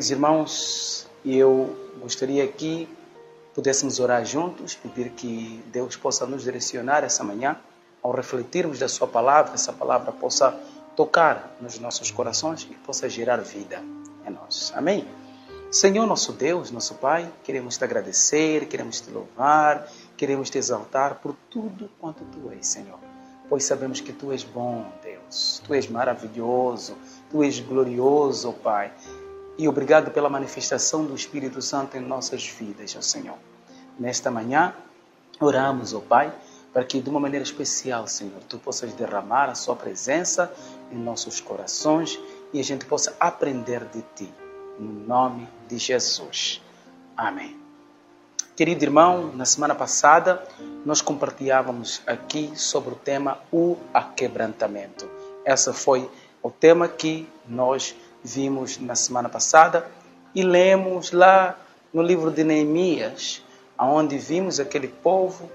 Queridos irmãos, eu gostaria que pudéssemos orar juntos, pedir que Deus possa nos direcionar essa manhã, ao refletirmos da Sua palavra, essa palavra possa tocar nos nossos corações e possa gerar vida em nós. Amém? Senhor nosso Deus, nosso Pai, queremos te agradecer, queremos te louvar, queremos te exaltar por tudo quanto tu és, Senhor. Pois sabemos que tu és bom, Deus. Tu és maravilhoso, tu és glorioso, Pai. E obrigado pela manifestação do Espírito Santo em nossas vidas, ó Senhor. Nesta manhã, oramos, ó Pai, para que de uma maneira especial, Senhor, tu possas derramar a sua presença em nossos corações e a gente possa aprender de ti. No nome de Jesus. Amém. Querido irmão, na semana passada nós compartilhávamos aqui sobre o tema o aquebrantamento. Esse foi o tema que nós vimos na semana passada e lemos lá no livro de Neemias, onde vimos aquele povo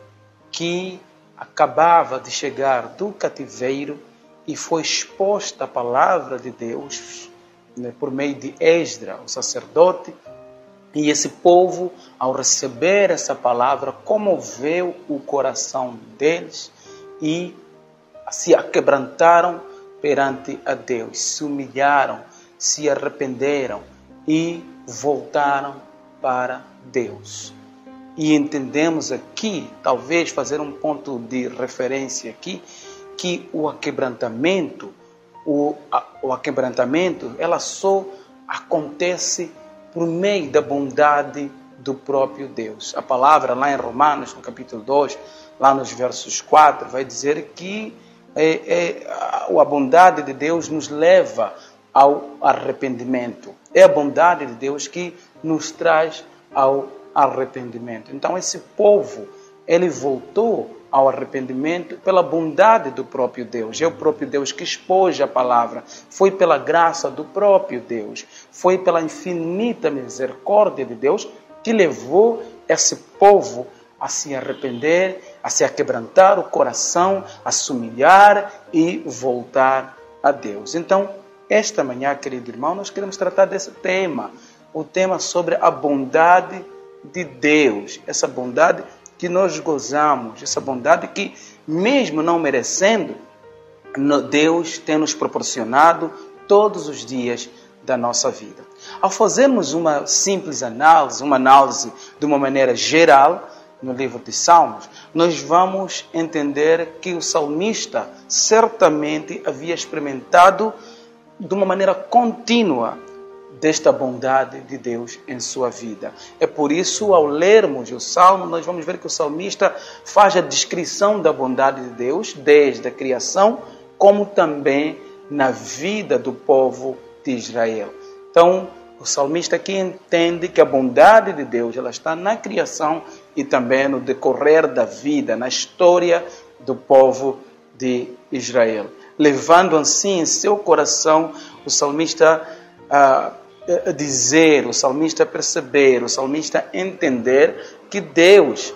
que acabava de chegar do cativeiro e foi exposta a palavra de Deus né, por meio de Esdra, o sacerdote, e esse povo, ao receber essa palavra, comoveu o coração deles e se aquebrantaram perante a Deus, se humilharam, se arrependeram e voltaram para Deus. E entendemos aqui, talvez fazer um ponto de referência aqui, que o aquebrantamento, o, a- o aquebrantamento, ela só acontece por meio da bondade do próprio Deus. A palavra lá em Romanos, no capítulo 2, lá nos versos 4, vai dizer que é, é, a a bondade de Deus nos leva ao arrependimento. É a bondade de Deus que nos traz ao arrependimento. Então esse povo, ele voltou ao arrependimento pela bondade do próprio Deus. É o próprio Deus que expôs a palavra. Foi pela graça do próprio Deus. Foi pela infinita misericórdia de Deus que levou esse povo a se arrepender, a se aquebrantar o coração, a se humilhar e voltar a Deus. Então, esta manhã, querido irmão, nós queremos tratar desse tema, o tema sobre a bondade de Deus, essa bondade que nós gozamos, essa bondade que, mesmo não merecendo, Deus tem nos proporcionado todos os dias da nossa vida. Ao fazermos uma simples análise, uma análise de uma maneira geral, no livro de Salmos, nós vamos entender que o salmista certamente havia experimentado de uma maneira contínua desta bondade de Deus em sua vida. É por isso, ao lermos o Salmo, nós vamos ver que o salmista faz a descrição da bondade de Deus desde a criação, como também na vida do povo de Israel. Então, o salmista aqui entende que a bondade de Deus ela está na criação e também no decorrer da vida, na história do povo de Israel. Levando assim em seu coração o salmista a a dizer, o salmista perceber, o salmista entender que Deus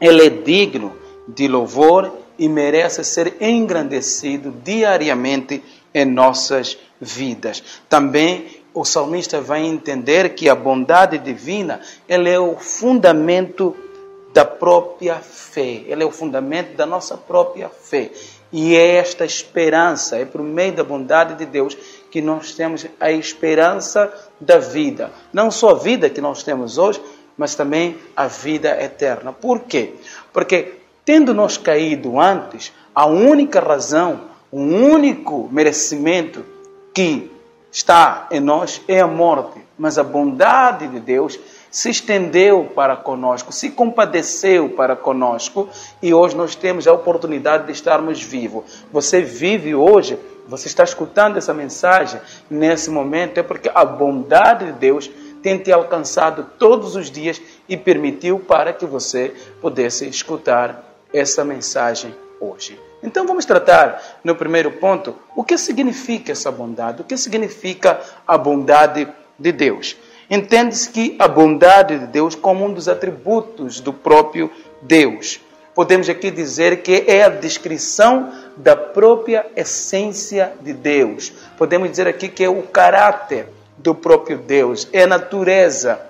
ele é digno de louvor e merece ser engrandecido diariamente em nossas vidas. Também o salmista vai entender que a bondade divina ela é o fundamento da própria fé, ela é o fundamento da nossa própria fé. E é esta esperança, é por meio da bondade de Deus que nós temos a esperança da vida. Não só a vida que nós temos hoje, mas também a vida eterna. Por quê? Porque tendo nós caído antes, a única razão, o único merecimento que está em nós é a morte. Mas a bondade de Deus se estendeu para conosco, se compadeceu para conosco e hoje nós temos a oportunidade de estarmos vivos. Você vive hoje, você está escutando essa mensagem nesse momento, é porque a bondade de Deus tem te alcançado todos os dias e permitiu para que você pudesse escutar essa mensagem hoje. Então vamos tratar no primeiro ponto o que significa essa bondade, o que significa a bondade de Deus. Entende-se que a bondade de Deus como um dos atributos do próprio Deus. Podemos aqui dizer que é a descrição da própria essência de Deus. Podemos dizer aqui que é o caráter do próprio Deus, é a natureza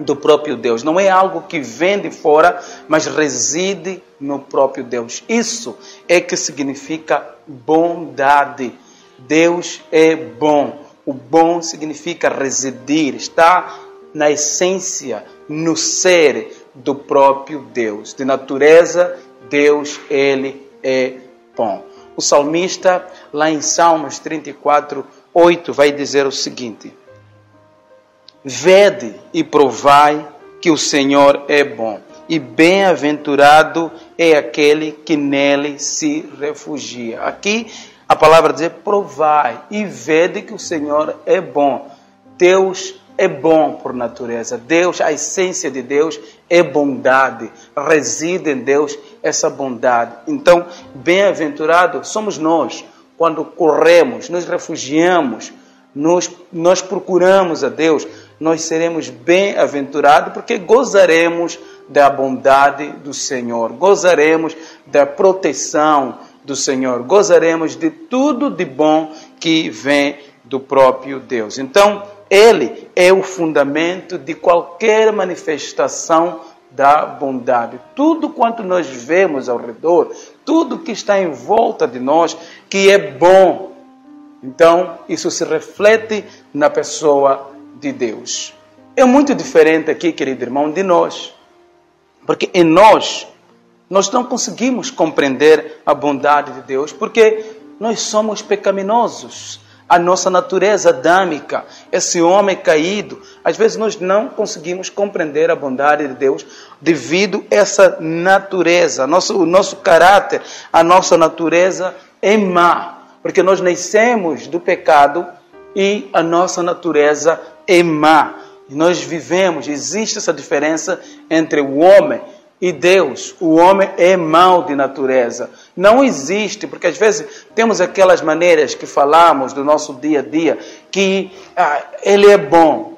do próprio Deus. Não é algo que vem de fora, mas reside no próprio Deus. Isso é que significa bondade. Deus é bom. O bom significa residir, está na essência, no ser do próprio Deus. De natureza, Deus, ele é bom. O salmista, lá em Salmos 34, 8, vai dizer o seguinte: Vede e provai que o Senhor é bom, e bem-aventurado é aquele que nele se refugia. Aqui a palavra diz: provai e vede que o Senhor é bom. Deus é bom por natureza. Deus, a essência de Deus é bondade. Reside em Deus essa bondade. Então, bem-aventurado somos nós quando corremos, nos refugiamos, nos, nós procuramos a Deus nós seremos bem-aventurados porque gozaremos da bondade do Senhor, gozaremos da proteção do Senhor, gozaremos de tudo de bom que vem do próprio Deus. Então, Ele é o fundamento de qualquer manifestação da bondade. Tudo quanto nós vemos ao redor, tudo que está em volta de nós, que é bom. Então, isso se reflete na pessoa de Deus. É muito diferente aqui, querido irmão, de nós. Porque em nós, nós não conseguimos compreender a bondade de Deus, porque nós somos pecaminosos. A nossa natureza adâmica, esse homem caído, às vezes nós não conseguimos compreender a bondade de Deus devido a essa natureza, nosso, o nosso caráter, a nossa natureza é má, porque nós nascemos do pecado e a nossa natureza é má. Nós vivemos, existe essa diferença entre o homem e Deus. O homem é mau de natureza. Não existe, porque às vezes temos aquelas maneiras que falamos do nosso dia a dia que ah, ele é bom.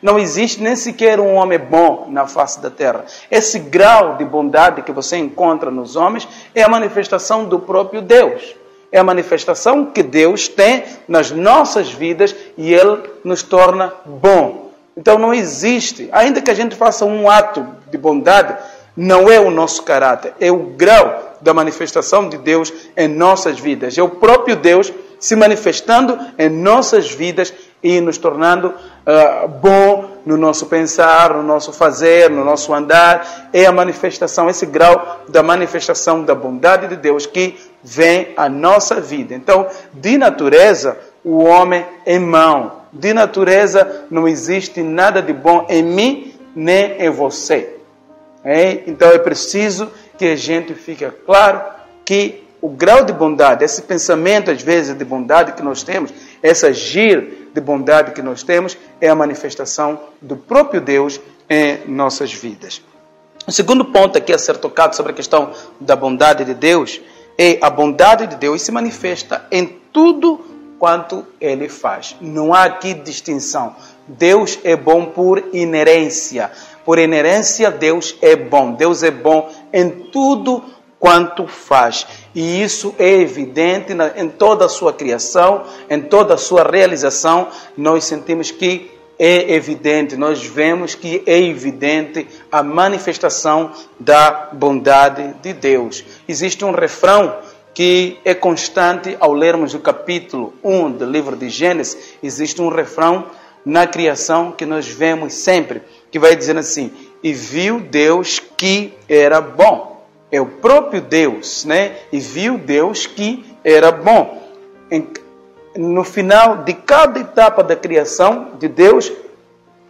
Não existe nem sequer um homem bom na face da terra. Esse grau de bondade que você encontra nos homens é a manifestação do próprio Deus é a manifestação que Deus tem nas nossas vidas e Ele nos torna bom. Então não existe, ainda que a gente faça um ato de bondade, não é o nosso caráter, é o grau da manifestação de Deus em nossas vidas. É o próprio Deus se manifestando em nossas vidas e nos tornando uh, bom no nosso pensar, no nosso fazer, no nosso andar. É a manifestação, esse grau da manifestação da bondade de Deus que vem à nossa vida. Então, de natureza, o homem é mau. De natureza, não existe nada de bom em mim nem em você. É? Então, é preciso que a gente fique claro que o grau de bondade, esse pensamento às vezes de bondade que nós temos, esse agir de bondade que nós temos, é a manifestação do próprio Deus em nossas vidas. O segundo ponto aqui a ser tocado sobre a questão da bondade de Deus é a bondade de Deus se manifesta em tudo quanto ele faz. Não há aqui distinção. Deus é bom por inerência. Por inerência, Deus é bom. Deus é bom em tudo quanto faz. E isso é evidente na, em toda a sua criação, em toda a sua realização. Nós sentimos que é evidente, nós vemos que é evidente a manifestação da bondade de Deus. Existe um refrão que é constante ao lermos o capítulo 1 do livro de Gênesis. Existe um refrão na criação que nós vemos sempre, que vai dizer assim: E viu Deus que era bom. É o próprio Deus, né? E viu Deus que era bom. No final de cada etapa da criação de Deus,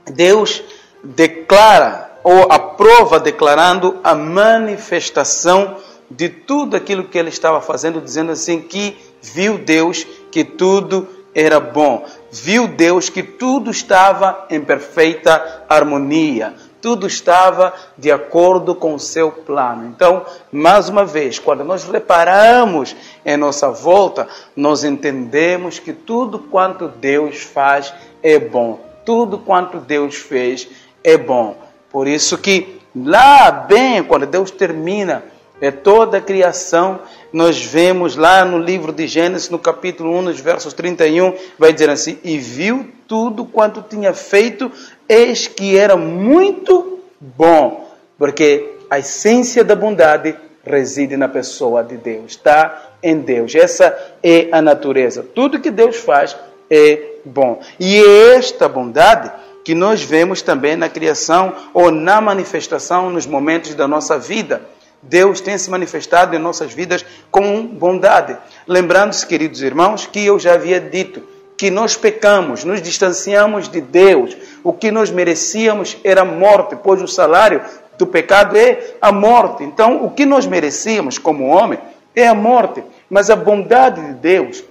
Deus declara ou aprova declarando a manifestação de tudo aquilo que ele estava fazendo, dizendo assim que viu Deus que tudo era bom. Viu Deus que tudo estava em perfeita harmonia. Tudo estava de acordo com o seu plano. Então, mais uma vez, quando nós reparamos em nossa volta, nós entendemos que tudo quanto Deus faz é bom. Tudo quanto Deus fez é bom. Por isso que lá bem, quando Deus termina é toda a criação, nós vemos lá no livro de Gênesis, no capítulo 1, nos versos 31, vai dizer assim: E viu tudo quanto tinha feito, eis que era muito bom, porque a essência da bondade reside na pessoa de Deus, está em Deus. Essa é a natureza. Tudo que Deus faz é bom. E é esta bondade que nós vemos também na criação ou na manifestação nos momentos da nossa vida. Deus tem se manifestado em nossas vidas com bondade. Lembrando-se, queridos irmãos, que eu já havia dito que nós pecamos, nos distanciamos de Deus. O que nós merecíamos era morte, pois o salário do pecado é a morte. Então, o que nós merecíamos como homem é a morte. Mas a bondade de Deus,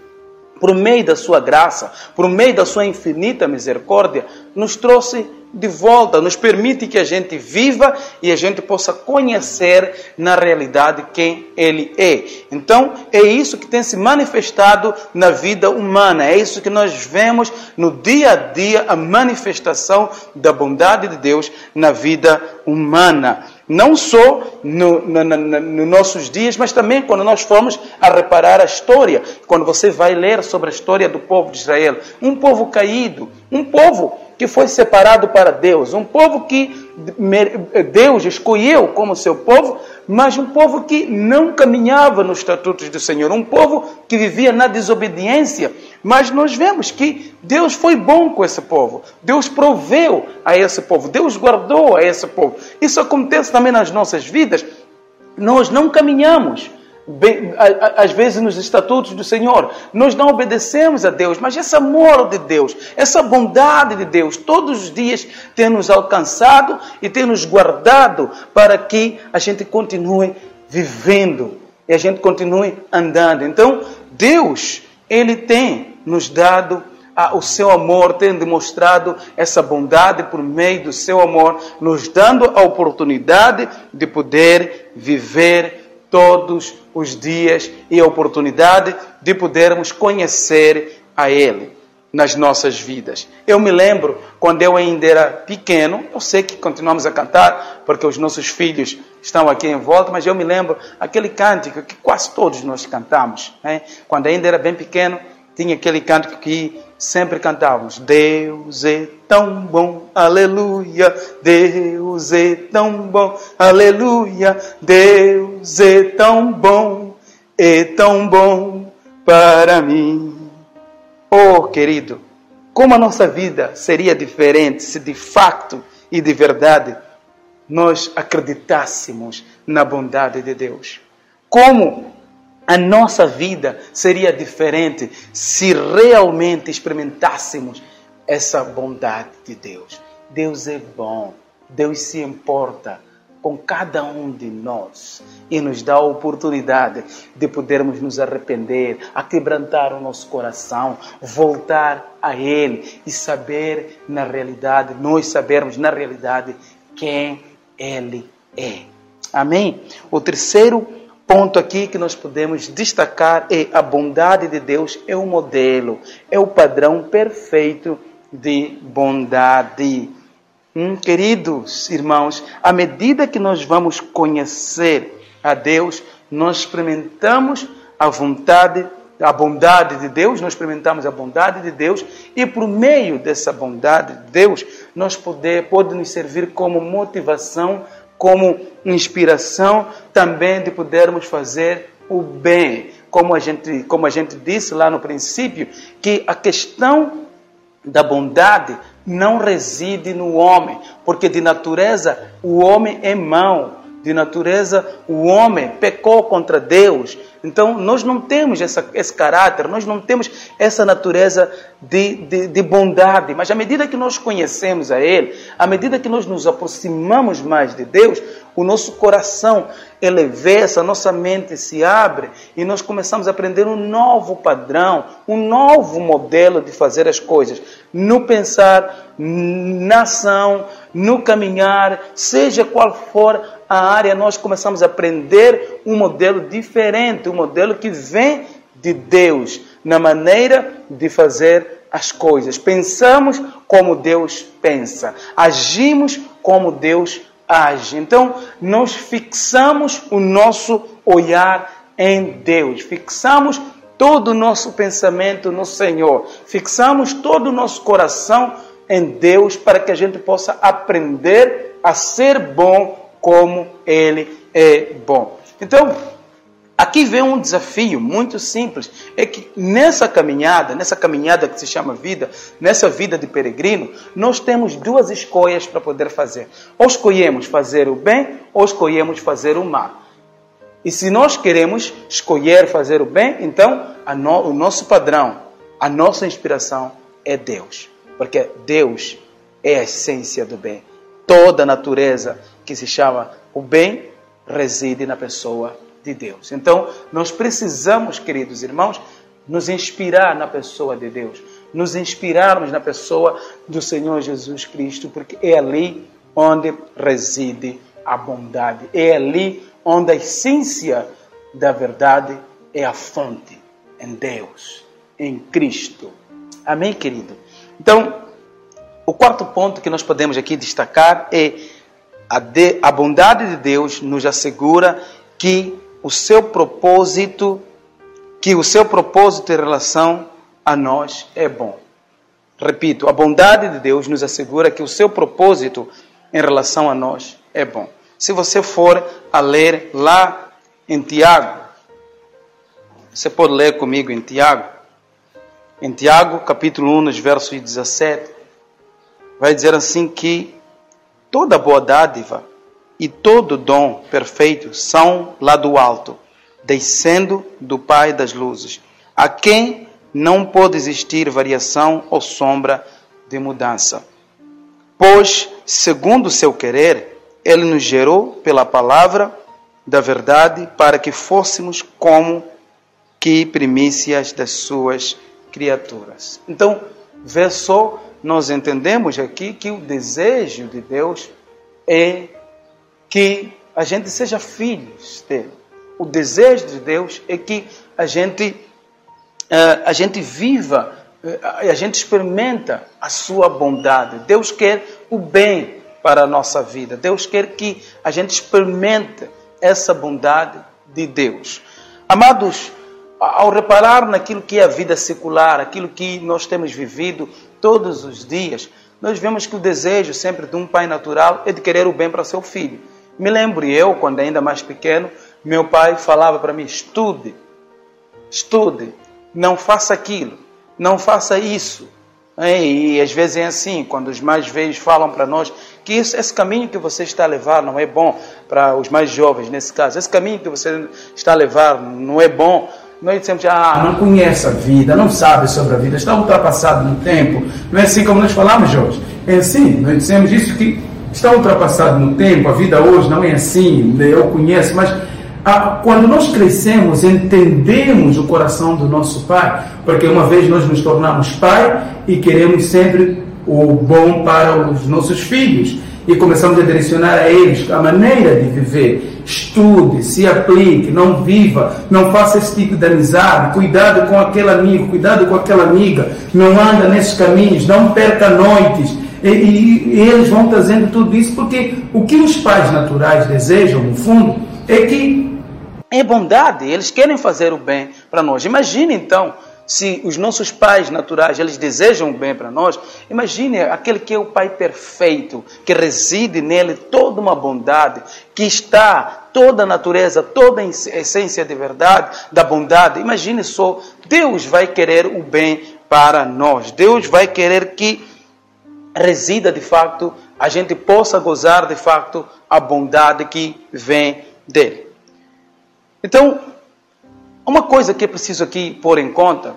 por meio da sua graça, por meio da sua infinita misericórdia, nos trouxe de volta, nos permite que a gente viva e a gente possa conhecer na realidade quem Ele é. Então, é isso que tem se manifestado na vida humana, é isso que nós vemos no dia a dia a manifestação da bondade de Deus na vida humana. Não só nos no, no, no nossos dias, mas também quando nós formos a reparar a história. Quando você vai ler sobre a história do povo de Israel. Um povo caído, um povo que foi separado para Deus, um povo que Deus escolheu como seu povo, mas um povo que não caminhava nos estatutos do Senhor, um povo que vivia na desobediência. Mas nós vemos que Deus foi bom com esse povo, Deus proveu a esse povo, Deus guardou a esse povo. Isso acontece também nas nossas vidas. Nós não caminhamos bem, às vezes nos estatutos do Senhor. Nós não obedecemos a Deus, mas esse amor de Deus, essa bondade de Deus, todos os dias tem nos alcançado e tem nos guardado para que a gente continue vivendo e a gente continue andando. Então, Deus, Ele tem nos dado o seu amor, tem demonstrado essa bondade por meio do seu amor, nos dando a oportunidade de poder viver todos os dias e a oportunidade de podermos conhecer a Ele nas nossas vidas. Eu me lembro quando eu ainda era pequeno, eu sei que continuamos a cantar porque os nossos filhos estão aqui em volta, mas eu me lembro aquele cântico que quase todos nós cantamos. Né? Quando ainda era bem pequeno, tinha aquele cântico que sempre cantávamos: Deus é tão bom, aleluia. Deus é tão bom, aleluia. Deus é tão bom, é tão bom para mim. Oh, querido, como a nossa vida seria diferente se de fato e de verdade nós acreditássemos na bondade de Deus. Como a nossa vida seria diferente se realmente experimentássemos essa bondade de Deus. Deus é bom, Deus se importa com cada um de nós e nos dá a oportunidade de podermos nos arrepender, a quebrantar o nosso coração, voltar a Ele e saber na realidade, nós sabermos na realidade quem Ele é. Amém? O terceiro ponto aqui que nós podemos destacar é a bondade de Deus é o modelo, é o padrão perfeito de bondade. Hum, queridos irmãos, à medida que nós vamos conhecer a Deus, nós experimentamos a vontade, a bondade de Deus, nós experimentamos a bondade de Deus e por meio dessa bondade de Deus, nós poder, pode nos servir como motivação, como inspiração também de podermos fazer o bem. Como a gente, como a gente disse lá no princípio, que a questão da bondade não reside no homem, porque de natureza o homem é mau, de natureza o homem pecou contra Deus. Então nós não temos essa, esse caráter, nós não temos essa natureza de, de, de bondade, mas à medida que nós conhecemos a Ele, à medida que nós nos aproximamos mais de Deus, o nosso coração elevessa, a nossa mente se abre e nós começamos a aprender um novo padrão, um novo modelo de fazer as coisas, no pensar, na ação, no caminhar, seja qual for a área, nós começamos a aprender um modelo diferente, um modelo que vem de Deus, na maneira de fazer as coisas. Pensamos como Deus pensa, agimos como Deus age. Então, nós fixamos o nosso olhar em Deus, fixamos todo o nosso pensamento no Senhor, fixamos todo o nosso coração em Deus para que a gente possa aprender a ser bom como Ele é bom. Então, Aqui vem um desafio muito simples, é que nessa caminhada, nessa caminhada que se chama vida, nessa vida de peregrino, nós temos duas escolhas para poder fazer. Ou escolhemos fazer o bem, ou escolhemos fazer o mal. E se nós queremos escolher fazer o bem, então no, o nosso padrão, a nossa inspiração é Deus. Porque Deus é a essência do bem. Toda a natureza que se chama o bem reside na pessoa de Deus. Então, nós precisamos, queridos irmãos, nos inspirar na pessoa de Deus, nos inspirarmos na pessoa do Senhor Jesus Cristo, porque é ali onde reside a bondade, é ali onde a essência da verdade é a fonte em Deus, em Cristo. Amém, querido? Então, o quarto ponto que nós podemos aqui destacar é a, de, a bondade de Deus nos assegura que o seu propósito, que o seu propósito em relação a nós é bom. Repito, a bondade de Deus nos assegura que o seu propósito em relação a nós é bom. Se você for a ler lá em Tiago, você pode ler comigo em Tiago, em Tiago, capítulo 1, nos versos 17, vai dizer assim que toda boa dádiva e todo dom perfeito são lá do alto, descendo do Pai das luzes, a quem não pode existir variação ou sombra de mudança. Pois, segundo o seu querer, ele nos gerou pela palavra da verdade para que fôssemos como que primícias das suas criaturas. Então, vê só, nós entendemos aqui que o desejo de Deus é que a gente seja filhos dele. O desejo de Deus é que a gente, eh, a gente viva, eh, a gente experimenta a sua bondade. Deus quer o bem para a nossa vida. Deus quer que a gente experimente essa bondade de Deus. Amados, ao reparar naquilo que é a vida secular, aquilo que nós temos vivido todos os dias, nós vemos que o desejo sempre de um pai natural é de querer o bem para seu filho. Me lembro eu, quando ainda mais pequeno, meu pai falava para mim: estude, estude, não faça aquilo, não faça isso. E às vezes é assim, quando os mais velhos falam para nós que isso, esse caminho que você está a levar não é bom para os mais jovens, nesse caso, esse caminho que você está a levar não é bom. Nós dizemos, ah, não conhece a vida, não sabe sobre a vida, está ultrapassado no tempo. Não é assim como nós falamos, Jorge. É assim, nós dizemos isso que está ultrapassado no tempo, a vida hoje não é assim, eu conheço, mas a, quando nós crescemos, entendemos o coração do nosso Pai, porque uma vez nós nos tornamos pai e queremos sempre o bom para os nossos filhos e começamos a direcionar a eles a maneira de viver. Estude, se aplique, não viva, não faça esse tipo de amizade, cuidado com aquele amigo, cuidado com aquela amiga, não anda nesses caminhos, não perca noites, e, e, e eles vão trazendo tudo isso porque o que os pais naturais desejam, no fundo, é que é bondade, eles querem fazer o bem para nós. Imagine então se os nossos pais naturais eles desejam bem para nós, imagine aquele que é o pai perfeito, que reside nele toda uma bondade, que está toda a natureza, toda a essência de verdade, da bondade. Imagine só, Deus vai querer o bem para nós. Deus vai querer que resida de facto, a gente possa gozar de facto a bondade que vem dele. Então, uma coisa que é preciso aqui pôr em conta,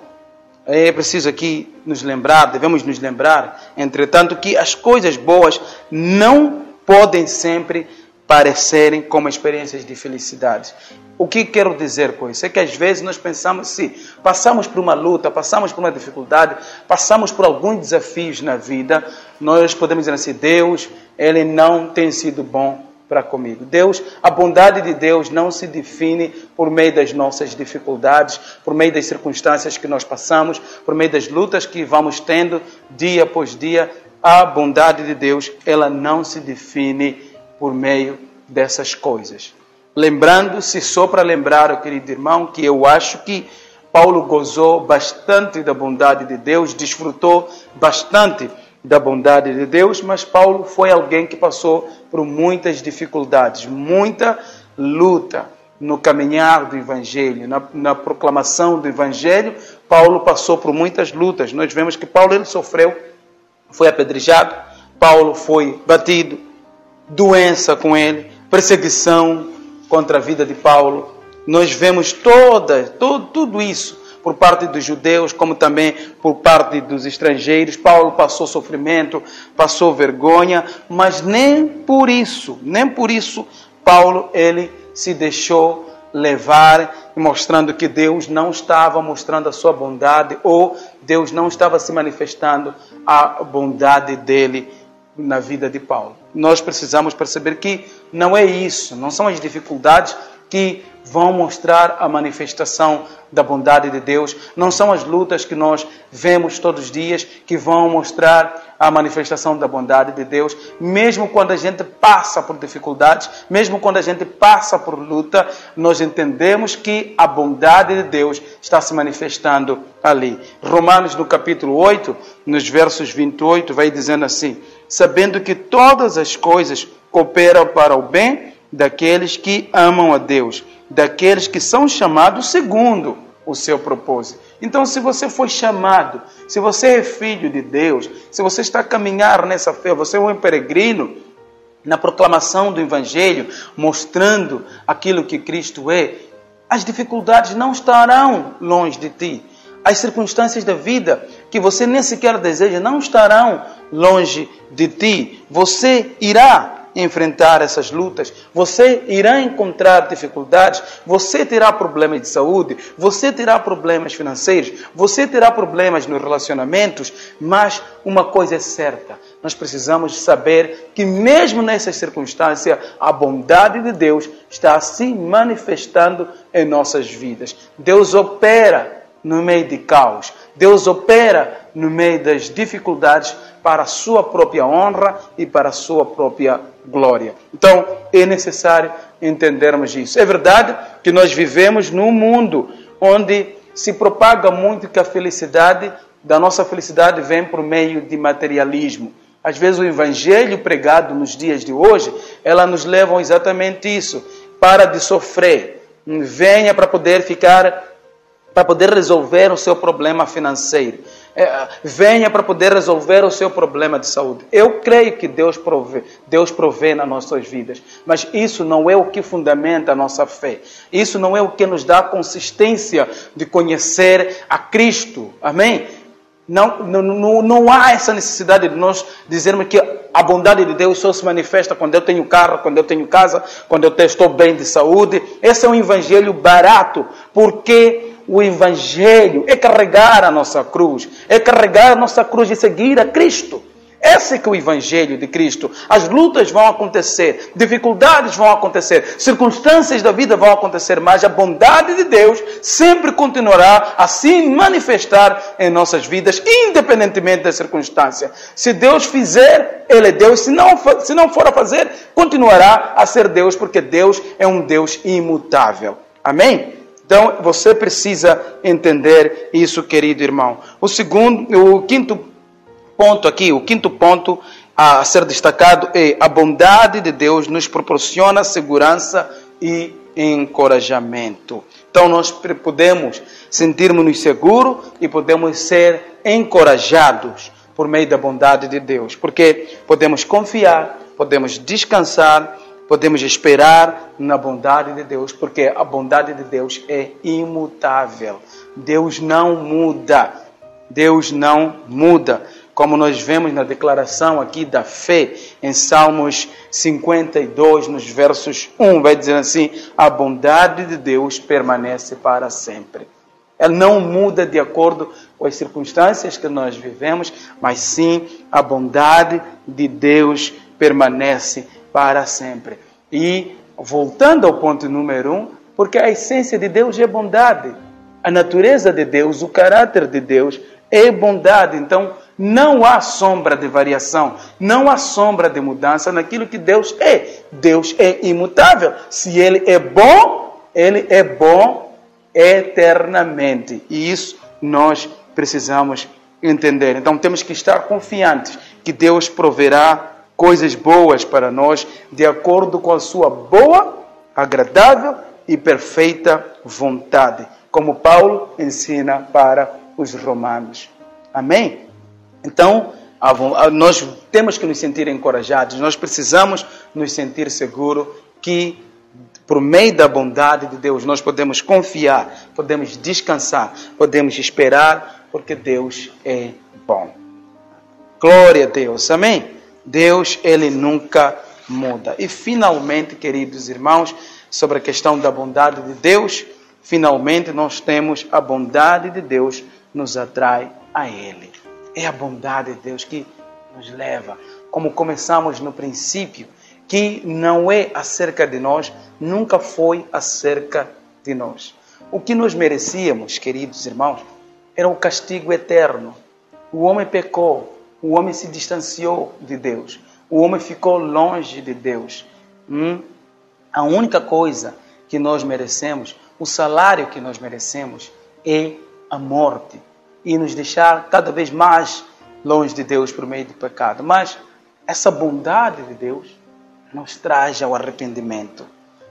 é preciso aqui nos lembrar, devemos nos lembrar, entretanto, que as coisas boas não podem sempre parecerem como experiências de felicidade. O que quero dizer com isso? É que às vezes nós pensamos, se passamos por uma luta, passamos por uma dificuldade, passamos por alguns desafios na vida, nós podemos dizer assim: Deus, Ele não tem sido bom para comigo. Deus, a bondade de Deus não se define por meio das nossas dificuldades, por meio das circunstâncias que nós passamos, por meio das lutas que vamos tendo dia após dia. A bondade de Deus, ela não se define por meio dessas coisas. Lembrando-se, só para lembrar, querido irmão, que eu acho que Paulo gozou bastante da bondade de Deus, desfrutou bastante da bondade de Deus, mas Paulo foi alguém que passou por muitas dificuldades, muita luta no caminhar do Evangelho, na, na, proclamação do Evangelho. Paulo passou por muitas lutas. Nós vemos que Paulo ele sofreu, foi apedrejado, Paulo foi batido, doença com ele, perseguição contra a vida de Paulo. Nós vemos toda, todo, tudo isso por parte dos judeus, como também por parte dos estrangeiros. Paulo passou sofrimento, passou vergonha, mas nem por isso, nem por isso Paulo ele se deixou levar, mostrando que Deus não estava mostrando a sua bondade ou Deus não estava se manifestando a bondade dele na vida de Paulo. Nós precisamos perceber que não é isso, não são as dificuldades que vão mostrar a manifestação da bondade de Deus. Não são as lutas que nós vemos todos os dias que vão mostrar a manifestação da bondade de Deus. Mesmo quando a gente passa por dificuldades, mesmo quando a gente passa por luta, nós entendemos que a bondade de Deus está se manifestando ali. Romanos, no capítulo 8, nos versos 28, vai dizendo assim: Sabendo que todas as coisas cooperam para o bem daqueles que amam a Deus, daqueles que são chamados segundo o seu propósito. Então, se você foi chamado, se você é filho de Deus, se você está a caminhar nessa fé, você é um peregrino na proclamação do Evangelho, mostrando aquilo que Cristo é, as dificuldades não estarão longe de ti. As circunstâncias da vida que você nem sequer deseja não estarão longe de ti. Você irá enfrentar essas lutas, você irá encontrar dificuldades, você terá problemas de saúde, você terá problemas financeiros, você terá problemas nos relacionamentos, mas uma coisa é certa: nós precisamos saber que, mesmo nessas circunstâncias, a bondade de Deus está se manifestando em nossas vidas. Deus opera no meio de caos, Deus opera no meio das dificuldades para a sua própria honra e para a sua própria glória. Então, é necessário entendermos isso. É verdade que nós vivemos num mundo onde se propaga muito que a felicidade, da nossa felicidade, vem por meio de materialismo. Às vezes o evangelho pregado nos dias de hoje, ela nos leva exatamente isso. Para de sofrer. Venha para poder ficar, para poder resolver o seu problema financeiro é, venha para poder resolver o seu problema de saúde. Eu creio que Deus provê, Deus provê nas nossas vidas, mas isso não é o que fundamenta a nossa fé. Isso não é o que nos dá consistência de conhecer a Cristo. Amém? Não, não, não há essa necessidade de nós dizermos que a bondade de Deus só se manifesta quando eu tenho carro, quando eu tenho casa, quando eu estou bem de saúde. Esse é um evangelho barato, porque o Evangelho é carregar a nossa cruz, é carregar a nossa cruz e seguir a Cristo. Esse que é o Evangelho de Cristo. As lutas vão acontecer, dificuldades vão acontecer, circunstâncias da vida vão acontecer, mas a bondade de Deus sempre continuará a se manifestar em nossas vidas, independentemente da circunstância. Se Deus fizer, Ele é Deus. Se não, se não for a fazer, continuará a ser Deus, porque Deus é um Deus imutável. Amém? Então você precisa entender isso, querido irmão. O segundo, o quinto ponto aqui, o quinto ponto a ser destacado é a bondade de Deus nos proporciona segurança e encorajamento. Então nós podemos sentirmos-nos seguros e podemos ser encorajados por meio da bondade de Deus, porque podemos confiar, podemos descansar, podemos esperar na bondade de Deus, porque a bondade de Deus é imutável. Deus não muda. Deus não muda como nós vemos na declaração aqui da fé, em Salmos 52, nos versos 1, vai dizer assim: a bondade de Deus permanece para sempre. Ela não muda de acordo com as circunstâncias que nós vivemos, mas sim a bondade de Deus permanece para sempre. E voltando ao ponto número um, porque a essência de Deus é bondade. A natureza de Deus, o caráter de Deus é bondade. Então, não há sombra de variação, não há sombra de mudança naquilo que Deus é. Deus é imutável. Se Ele é bom, Ele é bom eternamente. E isso nós precisamos entender. Então temos que estar confiantes que Deus proverá coisas boas para nós de acordo com a sua boa, agradável e perfeita vontade, como Paulo ensina para os romanos. Amém? Então, nós temos que nos sentir encorajados, nós precisamos nos sentir seguros que, por meio da bondade de Deus, nós podemos confiar, podemos descansar, podemos esperar, porque Deus é bom. Glória a Deus, amém? Deus, Ele nunca muda. E finalmente, queridos irmãos, sobre a questão da bondade de Deus, finalmente nós temos a bondade de Deus nos atrai a Ele. É a bondade de Deus que nos leva, como começamos no princípio, que não é acerca de nós, nunca foi acerca de nós. O que nós merecíamos, queridos irmãos, era o castigo eterno. O homem pecou, o homem se distanciou de Deus, o homem ficou longe de Deus. Hum? A única coisa que nós merecemos, o salário que nós merecemos, é a morte e nos deixar cada vez mais longe de Deus por meio do pecado. Mas essa bondade de Deus nos traz ao arrependimento,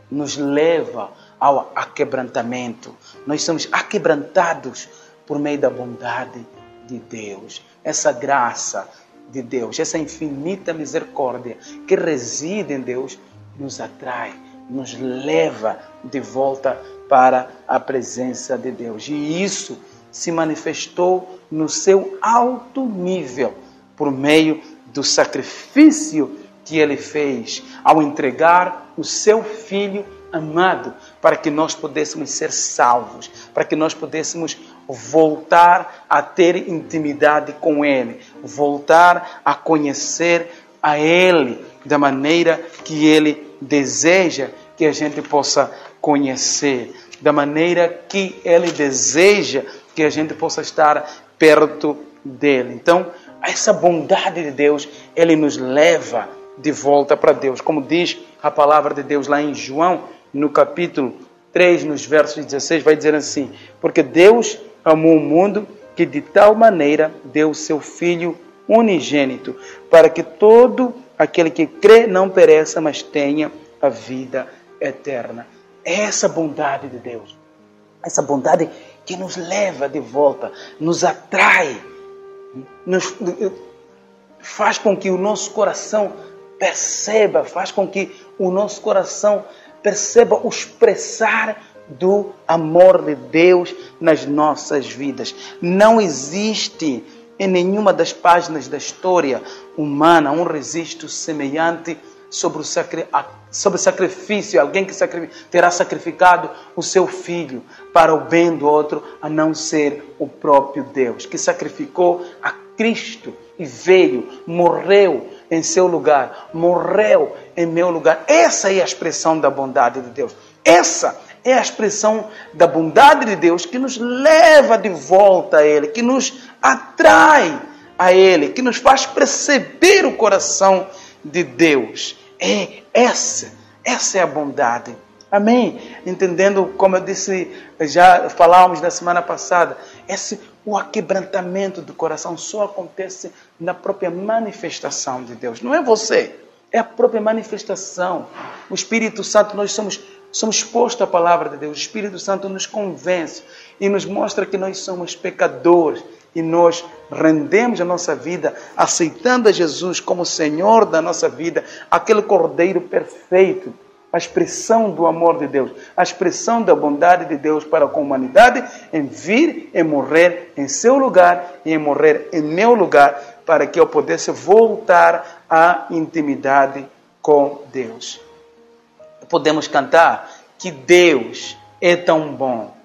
nos leva ao aquebrantamento. Nós somos aquebrantados por meio da bondade de Deus. Essa graça de Deus, essa infinita misericórdia que reside em Deus, nos atrai, nos leva de volta para a presença de Deus. E isso se manifestou no seu alto nível por meio do sacrifício que ele fez ao entregar o seu filho amado para que nós pudéssemos ser salvos, para que nós pudéssemos voltar a ter intimidade com ele, voltar a conhecer a ele da maneira que ele deseja que a gente possa conhecer, da maneira que ele deseja que a gente possa estar perto dele. Então, essa bondade de Deus, ele nos leva de volta para Deus. Como diz a palavra de Deus lá em João, no capítulo 3, nos versos 16, vai dizer assim: Porque Deus amou o mundo que de tal maneira deu o seu Filho unigênito, para que todo aquele que crê não pereça, mas tenha a vida eterna. Essa bondade de Deus. Essa bondade que nos leva de volta, nos atrai, nos, faz com que o nosso coração perceba, faz com que o nosso coração perceba o expressar do amor de Deus nas nossas vidas. Não existe em nenhuma das páginas da história humana um registro semelhante sobre o, sacri sobre sacrifício, alguém que terá sacrificado o seu filho para o bem do outro, a não ser o próprio Deus, que sacrificou a Cristo e veio, morreu em seu lugar, morreu em meu lugar. Essa é a expressão da bondade de Deus. Essa é a expressão da bondade de Deus que nos leva de volta a Ele, que nos atrai a Ele, que nos faz perceber o coração de Deus. É essa, essa é a bondade Amém? Entendendo, como eu disse, já falávamos na semana passada, esse o aquebrantamento do coração só acontece na própria manifestação de Deus. Não é você, é a própria manifestação. O Espírito Santo, nós somos, somos expostos à palavra de Deus. O Espírito Santo nos convence e nos mostra que nós somos pecadores e nós rendemos a nossa vida aceitando a Jesus como Senhor da nossa vida, aquele Cordeiro perfeito a expressão do amor de Deus, a expressão da bondade de Deus para com a humanidade em vir e morrer em seu lugar e em morrer em meu lugar para que eu pudesse voltar à intimidade com Deus. Podemos cantar que Deus é tão bom.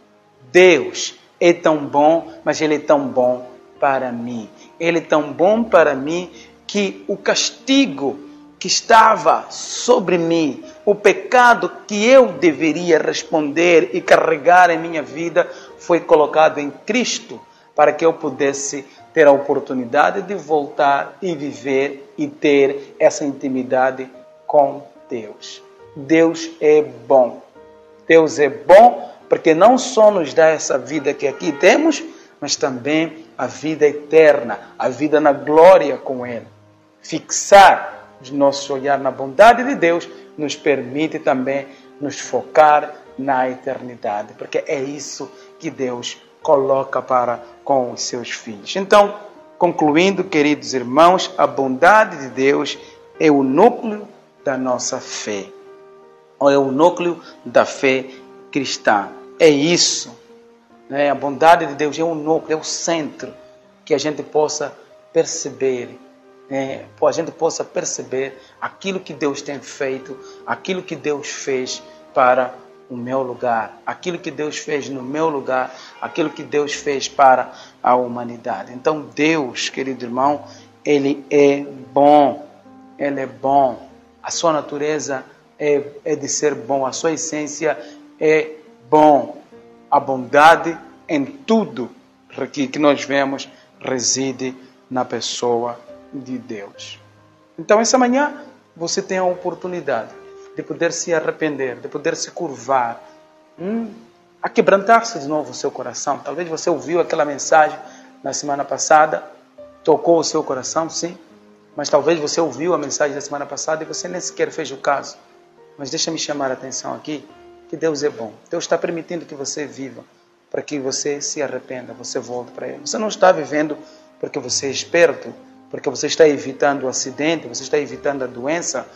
Deus é tão bom, mas Ele é tão bom para mim. Ele é tão bom para mim que o castigo que estava sobre mim, o pecado que eu deveria responder e carregar em minha vida, foi colocado em Cristo para que eu pudesse ter a oportunidade de voltar e viver e ter essa intimidade com Deus. Deus é bom. Deus é bom porque não só nos dá essa vida que aqui temos, mas também a vida eterna, a vida na glória com Ele. Fixar o nosso olhar na bondade de Deus nos permite também nos focar na eternidade, porque é isso que Deus coloca para com os seus filhos. Então, concluindo, queridos irmãos, a bondade de Deus é o núcleo da nossa fé, é o núcleo da fé cristã. É isso. Né? A bondade de Deus é o núcleo, é o centro que a gente possa perceber é, a gente possa perceber aquilo que Deus tem feito, aquilo que Deus fez para o meu lugar, aquilo que Deus fez no meu lugar, aquilo que Deus fez para a humanidade. Então, Deus, querido irmão, Ele é bom, Ele é bom, a sua natureza é, é de ser bom, a sua essência é bom. A bondade em tudo que, que nós vemos reside na pessoa de Deus. Então, essa manhã, você tem a oportunidade de poder se arrepender, de poder se curvar, hum, a quebrantar-se de novo o seu coração. Talvez você ouviu aquela mensagem na semana passada, tocou o seu coração, sim, mas talvez você ouviu a mensagem da semana passada e você nem sequer fez o caso. Mas deixa-me chamar a atenção aqui que Deus é bom. Deus está permitindo que você viva para que você se arrependa, você volte para Ele. Você não está vivendo porque você é esperto, porque você está evitando o acidente, você está evitando a doença,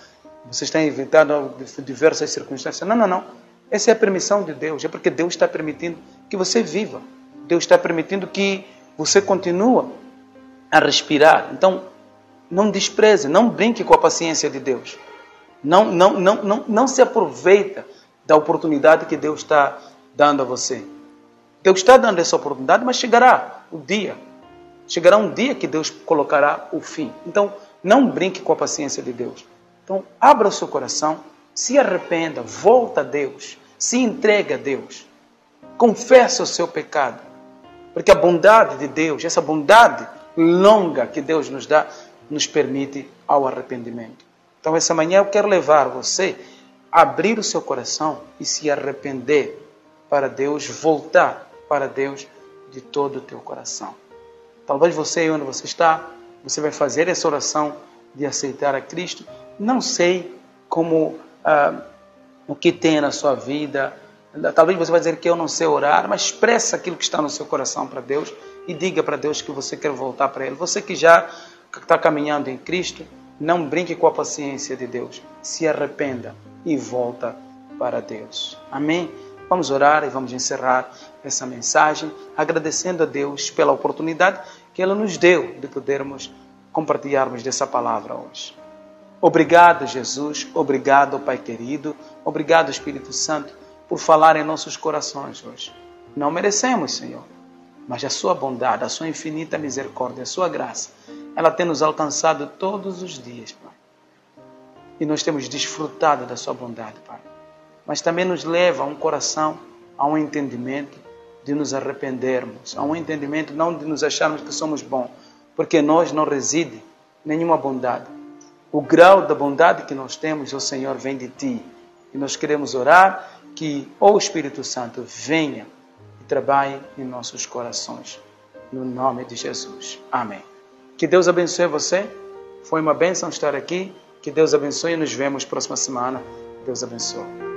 você está evitando diversas circunstâncias. Não, não, não. Essa é a permissão de Deus. É porque Deus está permitindo que você viva. Deus está permitindo que você continue a respirar. Então, não despreze, não brinque com a paciência de Deus. Não, não, não, não, não se aproveita da oportunidade que Deus está dando a você. Deus está dando essa oportunidade, mas chegará o dia Chegará um dia que Deus colocará o fim. Então, não brinque com a paciência de Deus. Então, abra o seu coração, se arrependa, volta a Deus, se entregue a Deus. Confesse o seu pecado. Porque a bondade de Deus, essa bondade longa que Deus nos dá, nos permite ao arrependimento. Então, essa manhã eu quero levar você a abrir o seu coração e se arrepender para Deus, voltar para Deus de todo o teu coração. Talvez você, onde você está, você vai fazer essa oração de aceitar a Cristo. Não sei como ah, o que tem na sua vida. Talvez você vai dizer que eu não sei orar, mas expressa aquilo que está no seu coração para Deus e diga para Deus que você quer voltar para Ele. Você que já está caminhando em Cristo, não brinque com a paciência de Deus. Se arrependa e volta para Deus. Amém? Vamos orar e vamos encerrar essa mensagem agradecendo a Deus pela oportunidade que Ele nos deu de podermos compartilharmos dessa palavra hoje. Obrigado, Jesus. Obrigado, Pai querido. Obrigado, Espírito Santo, por falar em nossos corações hoje. Não merecemos, Senhor, mas a Sua bondade, a Sua infinita misericórdia, a Sua graça, ela tem nos alcançado todos os dias, Pai. E nós temos desfrutado da Sua bondade, Pai mas também nos leva a um coração, a um entendimento de nos arrependermos, a um entendimento não de nos acharmos que somos bons, porque nós não reside nenhuma bondade. O grau da bondade que nós temos, o Senhor, vem de Ti. E nós queremos orar que o Espírito Santo venha e trabalhe em nossos corações. No nome de Jesus. Amém. Que Deus abençoe você. Foi uma bênção estar aqui. Que Deus abençoe e nos vemos próxima semana. Deus abençoe.